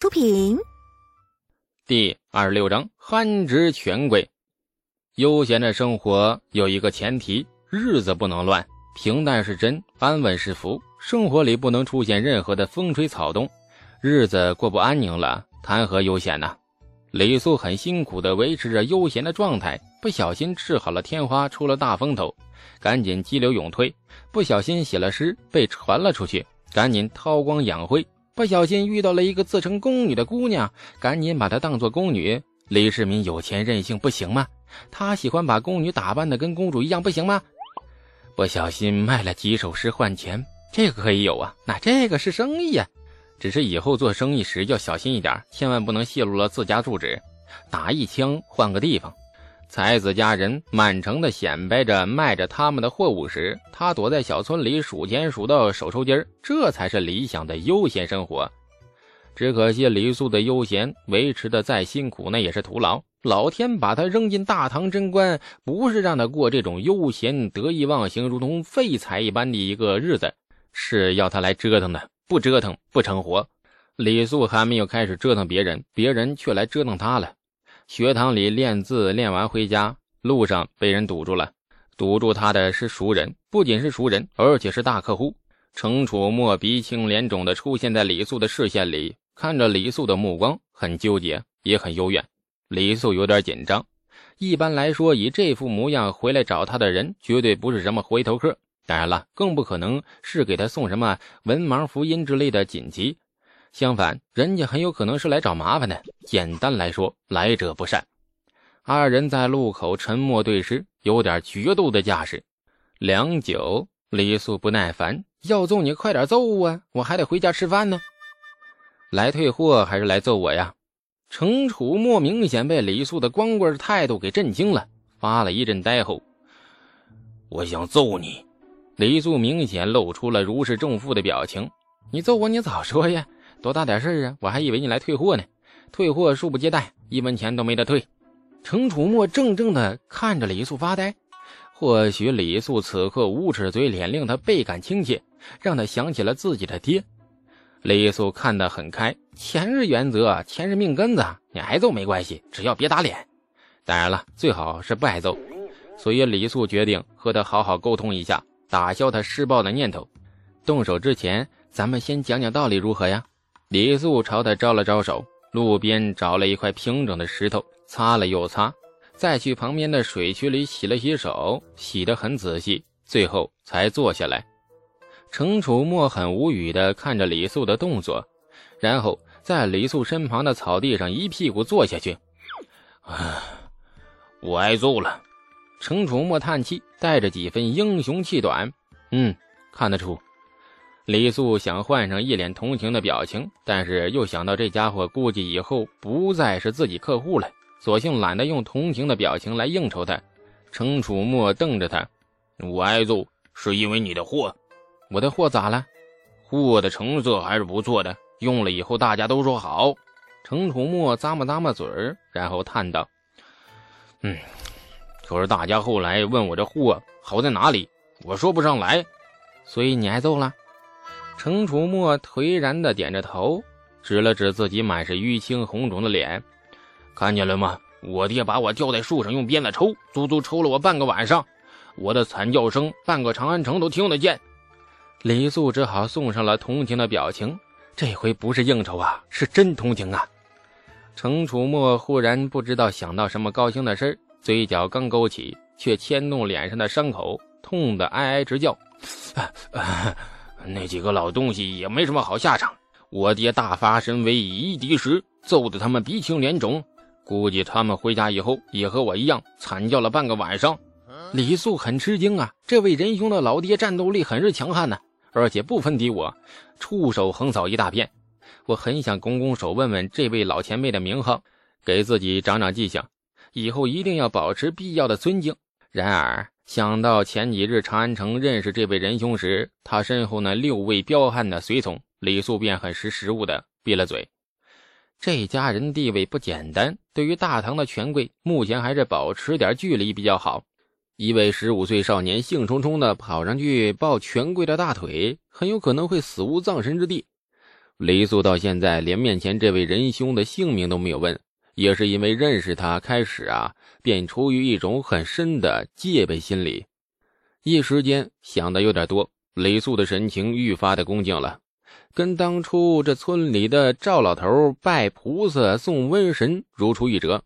出品。第二十六章：憨直权贵。悠闲的生活有一个前提，日子不能乱，平淡是真，安稳是福。生活里不能出现任何的风吹草动，日子过不安宁了，谈何悠闲呢？李素很辛苦地维持着悠闲的状态，不小心治好了天花，出了大风头，赶紧激流勇退；不小心写了诗，被传了出去，赶紧韬光养晦；不小心遇到了一个自称宫女的姑娘，赶紧把她当做宫女。李世民有钱任性，不行吗？他喜欢把宫女打扮的跟公主一样，不行吗？不小心卖了几首诗换钱，这个可以有啊，那这个是生意呀。只是以后做生意时要小心一点，千万不能泄露了自家住址。打一枪换个地方。才子佳人满城的显摆着卖着他们的货物时，他躲在小村里数钱数到手抽筋儿这才是理想的悠闲生活。只可惜李素的悠闲维持的再辛苦，那也是徒劳。老天把他扔进大唐贞观，不是让他过这种悠闲得意忘形、如同废材一般的一个日子，是要他来折腾的。不折腾不成活。李素还没有开始折腾别人，别人却来折腾他了。学堂里练字，练完回家路上被人堵住了。堵住他的是熟人，不仅是熟人，而且是大客户。程楚墨鼻青脸肿的出现在李素的视线里，看着李素的目光很纠结，也很幽怨。李素有点紧张。一般来说，以这副模样回来找他的人，绝对不是什么回头客。当然了，更不可能是给他送什么文盲福音之类的锦旗。相反，人家很有可能是来找麻烦的。简单来说，来者不善。二人在路口沉默对视，有点决斗的架势。良久，李素不耐烦：“要揍你，快点揍啊！我还得回家吃饭呢。”来退货还是来揍我呀？程楚墨明显被李素的光棍态度给震惊了，发了一阵呆后：“我想揍你。”李素明显露出了如释重负的表情。你揍我，你早说呀！多大点事啊！我还以为你来退货呢。退货恕不接待，一分钱都没得退。程楚墨怔怔地看着李素发呆。或许李素此刻无耻嘴脸令他倍感亲切，让他想起了自己的爹。李素看得很开，钱是原则，钱是命根子，你挨揍没关系，只要别打脸。当然了，最好是不挨揍。所以李素决定和他好好沟通一下。打消他施暴的念头。动手之前，咱们先讲讲道理，如何呀？李素朝他招了招手，路边找了一块平整的石头，擦了又擦，再去旁边的水渠里洗了洗手，洗得很仔细，最后才坐下来。程楚墨很无语地看着李素的动作，然后在李素身旁的草地上一屁股坐下去。啊，我挨揍了。程楚墨叹气，带着几分英雄气短。嗯，看得出。李素想换上一脸同情的表情，但是又想到这家伙估计以后不再是自己客户了，索性懒得用同情的表情来应酬他。程楚墨瞪着他：“我挨揍是因为你的货，我的货咋了？货的成色还是不错的，用了以后大家都说好。”程楚墨咂摸咂摸嘴儿，然后叹道：“嗯。”可是大家后来问我这货好在哪里，我说不上来，所以你挨揍了。程楚墨颓然的点着头，指了指自己满是淤青红肿的脸，看见了吗？我爹把我吊在树上用鞭子抽，足足抽了我半个晚上，我的惨叫声半个长安城都听得见。李素只好送上了同情的表情，这回不是应酬啊，是真同情啊。程楚墨忽然不知道想到什么高兴的事。嘴角刚勾起，却牵动脸上的伤口，痛得哀哀直叫。那几个老东西也没什么好下场。我爹大发神威，以一敌十，揍得他们鼻青脸肿。估计他们回家以后也和我一样惨叫了半个晚上。李素很吃惊啊，这位仁兄的老爹战斗力很是强悍呢，而且不分敌我，出手横扫一大片。我很想拱拱手，问问这位老前辈的名号，给自己长长记性。以后一定要保持必要的尊敬。然而想到前几日长安城认识这位仁兄时，他身后那六位彪悍的随从，李素便很识时务的闭了嘴。这家人地位不简单，对于大唐的权贵，目前还是保持点距离比较好。一位十五岁少年兴冲冲的跑上去抱权贵的大腿，很有可能会死无葬身之地。李素到现在连面前这位仁兄的姓名都没有问，也是因为认识他开始啊，便出于一种很深的戒备心理。一时间想的有点多，李素的神情愈发的恭敬了，跟当初这村里的赵老头拜菩萨送瘟神如出一辙。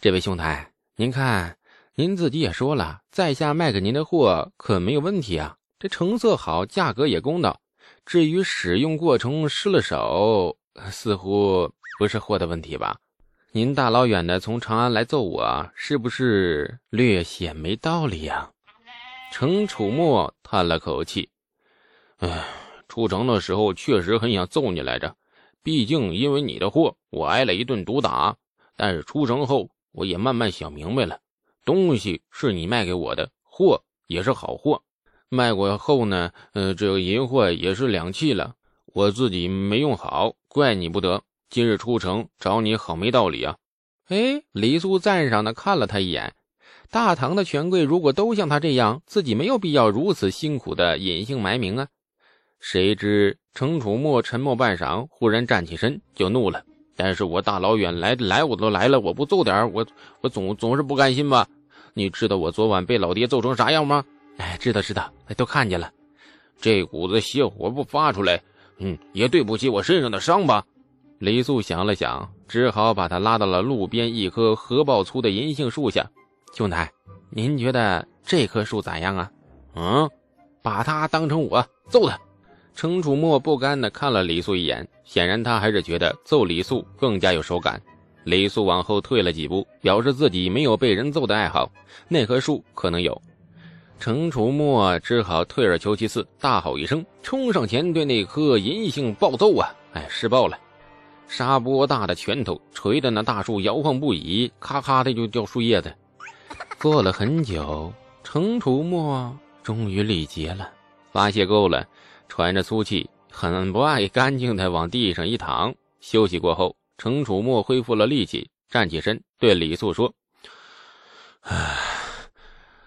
这位兄台，您看。您自己也说了，在下卖给您的货可没有问题啊，这成色好，价格也公道。至于使用过程失了手，似乎不是货的问题吧？您大老远的从长安来揍我，是不是略显没道理呀？程楚墨叹了口气：“哎，出城的时候确实很想揍你来着，毕竟因为你的货，我挨了一顿毒打。但是出城后，我也慢慢想明白了。”东西是你卖给我的，货也是好货。卖过后呢，呃，这个银货也是两气了，我自己没用好，怪你不得。今日出城找你，好没道理啊！哎，李素赞赏的看了他一眼。大唐的权贵如果都像他这样，自己没有必要如此辛苦的隐姓埋名啊。谁知程楚墨沉默半晌，忽然站起身就怒了。但是我大老远来来我都来了，我不揍点我我总总是不甘心吧？你知道我昨晚被老爹揍成啥样吗？哎，知道知道，都看见了。这股子邪火不发出来，嗯，也对不起我身上的伤吧。李素想了想，只好把他拉到了路边一棵合抱粗的银杏树下。兄台，您觉得这棵树咋样啊？嗯，把它当成我揍他。程楚墨不甘地看了李素一眼，显然他还是觉得揍李素更加有手感。李素往后退了几步，表示自己没有被人揍的爱好。那棵树可能有，程楚墨只好退而求其次，大吼一声，冲上前对那棵银杏暴揍啊！哎，施暴了，沙波大的拳头捶得那大树摇晃不已，咔咔的就掉树叶子。过了很久，程楚墨终于力竭了，发泄够了，喘着粗气，很不爱干净的往地上一躺，休息过后。程楚墨恢复了力气，站起身对李素说：“唉，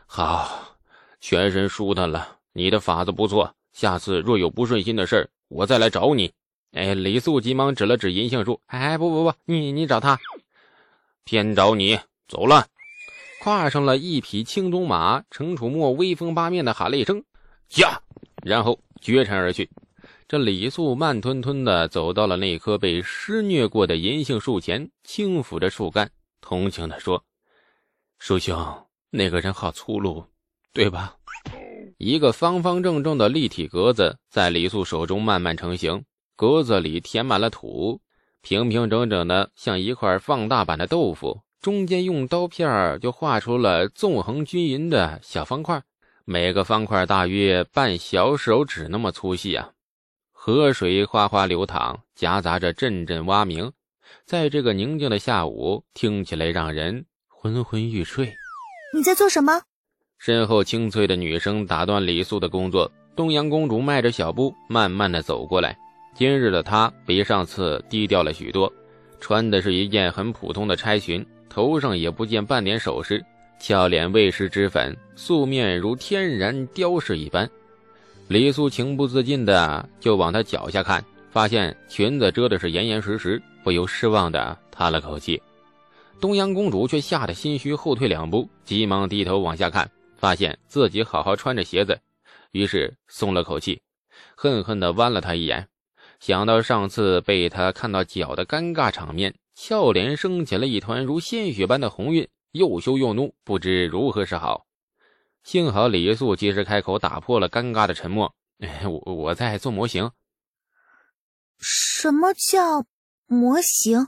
好，全身舒坦了。你的法子不错，下次若有不顺心的事我再来找你。”哎，李素急忙指了指银杏树：“哎，不不不，你你找他，偏找你。走了。”跨上了一匹青鬃马，程楚墨威风八面的喊了一声：“驾！”然后绝尘而去。这李素慢吞吞的走到了那棵被施虐过的银杏树前，轻抚着树干，同情的说：“叔兄，那个人好粗鲁，对吧？”一个方方正正的立体格子在李素手中慢慢成型，格子里填满了土，平平整整的，像一块放大版的豆腐。中间用刀片就画出了纵横均匀的小方块，每个方块大约半小手指那么粗细啊。河水哗哗流淌，夹杂着阵阵蛙鸣，在这个宁静的下午，听起来让人昏昏欲睡。你在做什么？身后清脆的女声打断李素的工作。东阳公主迈着小步，慢慢的走过来。今日的她比上次低调了许多，穿的是一件很普通的钗裙，头上也不见半点首饰，俏脸未施脂粉，素面如天然雕饰一般。李素情不自禁的就往她脚下看，发现裙子遮的是严严实实，不由失望的叹了口气。东阳公主却吓得心虚，后退两步，急忙低头往下看，发现自己好好穿着鞋子，于是松了口气，恨恨的剜了他一眼。想到上次被他看到脚的尴尬场面，俏脸升起了一团如鲜血般的红晕，又羞又怒，不知如何是好。幸好李素及时开口，打破了尴尬的沉默。我我在做模型。什么叫模型？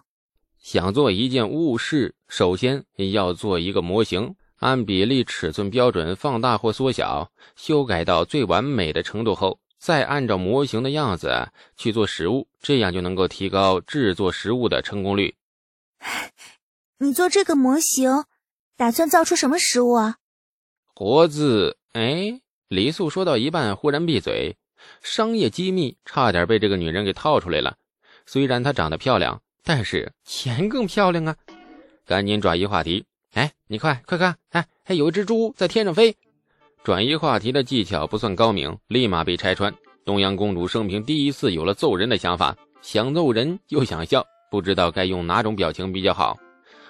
想做一件物事，首先要做一个模型，按比例、尺寸标准放大或缩小，修改到最完美的程度后，再按照模型的样子去做实物，这样就能够提高制作实物的成功率。你做这个模型，打算造出什么食物啊？活字哎，李素说到一半，忽然闭嘴。商业机密差点被这个女人给套出来了。虽然她长得漂亮，但是钱更漂亮啊！赶紧转移话题。哎，你快快看，哎，还有一只猪在天上飞。转移话题的技巧不算高明，立马被拆穿。东阳公主生平第一次有了揍人的想法，想揍人又想笑，不知道该用哪种表情比较好。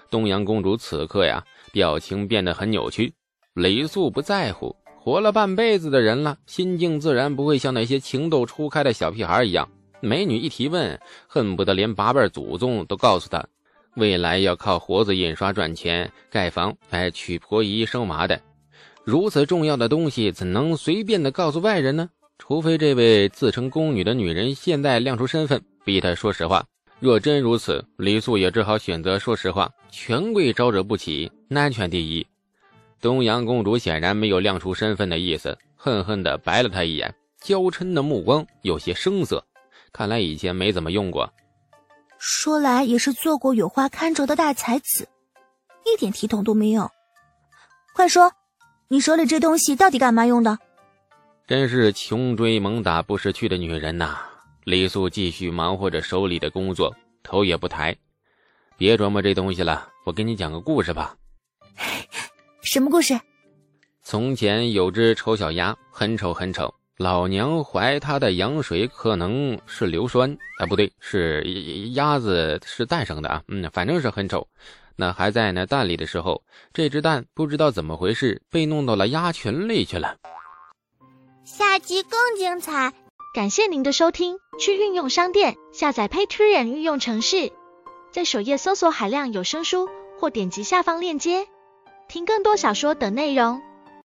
东阳公主此刻呀，表情变得很扭曲。李素不在乎，活了半辈子的人了，心境自然不会像那些情窦初开的小屁孩一样。美女一提问，恨不得连八辈祖宗都告诉她，未来要靠活字印刷赚钱、盖房、哎娶婆姨生娃的。如此重要的东西，怎能随便的告诉外人呢？除非这位自称宫女的女人现在亮出身份，逼她说实话。若真如此，李素也只好选择说实话。权贵招惹不起，安全第一。东阳公主显然没有亮出身份的意思，恨恨地白了他一眼，娇嗔的目光有些生涩，看来以前没怎么用过。说来也是做过有花堪折的大才子，一点体统都没有。快说，你手里这东西到底干嘛用的？真是穷追猛打不识趣的女人呐！李素继续忙活着手里的工作，头也不抬。别琢磨这东西了，我给你讲个故事吧。什么故事？从前有只丑小鸭，很丑很丑。老娘怀它的羊水可能是硫酸啊，不对，是鸭子是蛋生的啊。嗯，反正是很丑。那还在那蛋里的时候，这只蛋不知道怎么回事，被弄到了鸭群里去了。下集更精彩，感谢您的收听。去运用商店下载 Patreon 运用城市，在首页搜索海量有声书，或点击下方链接听更多小说等内容。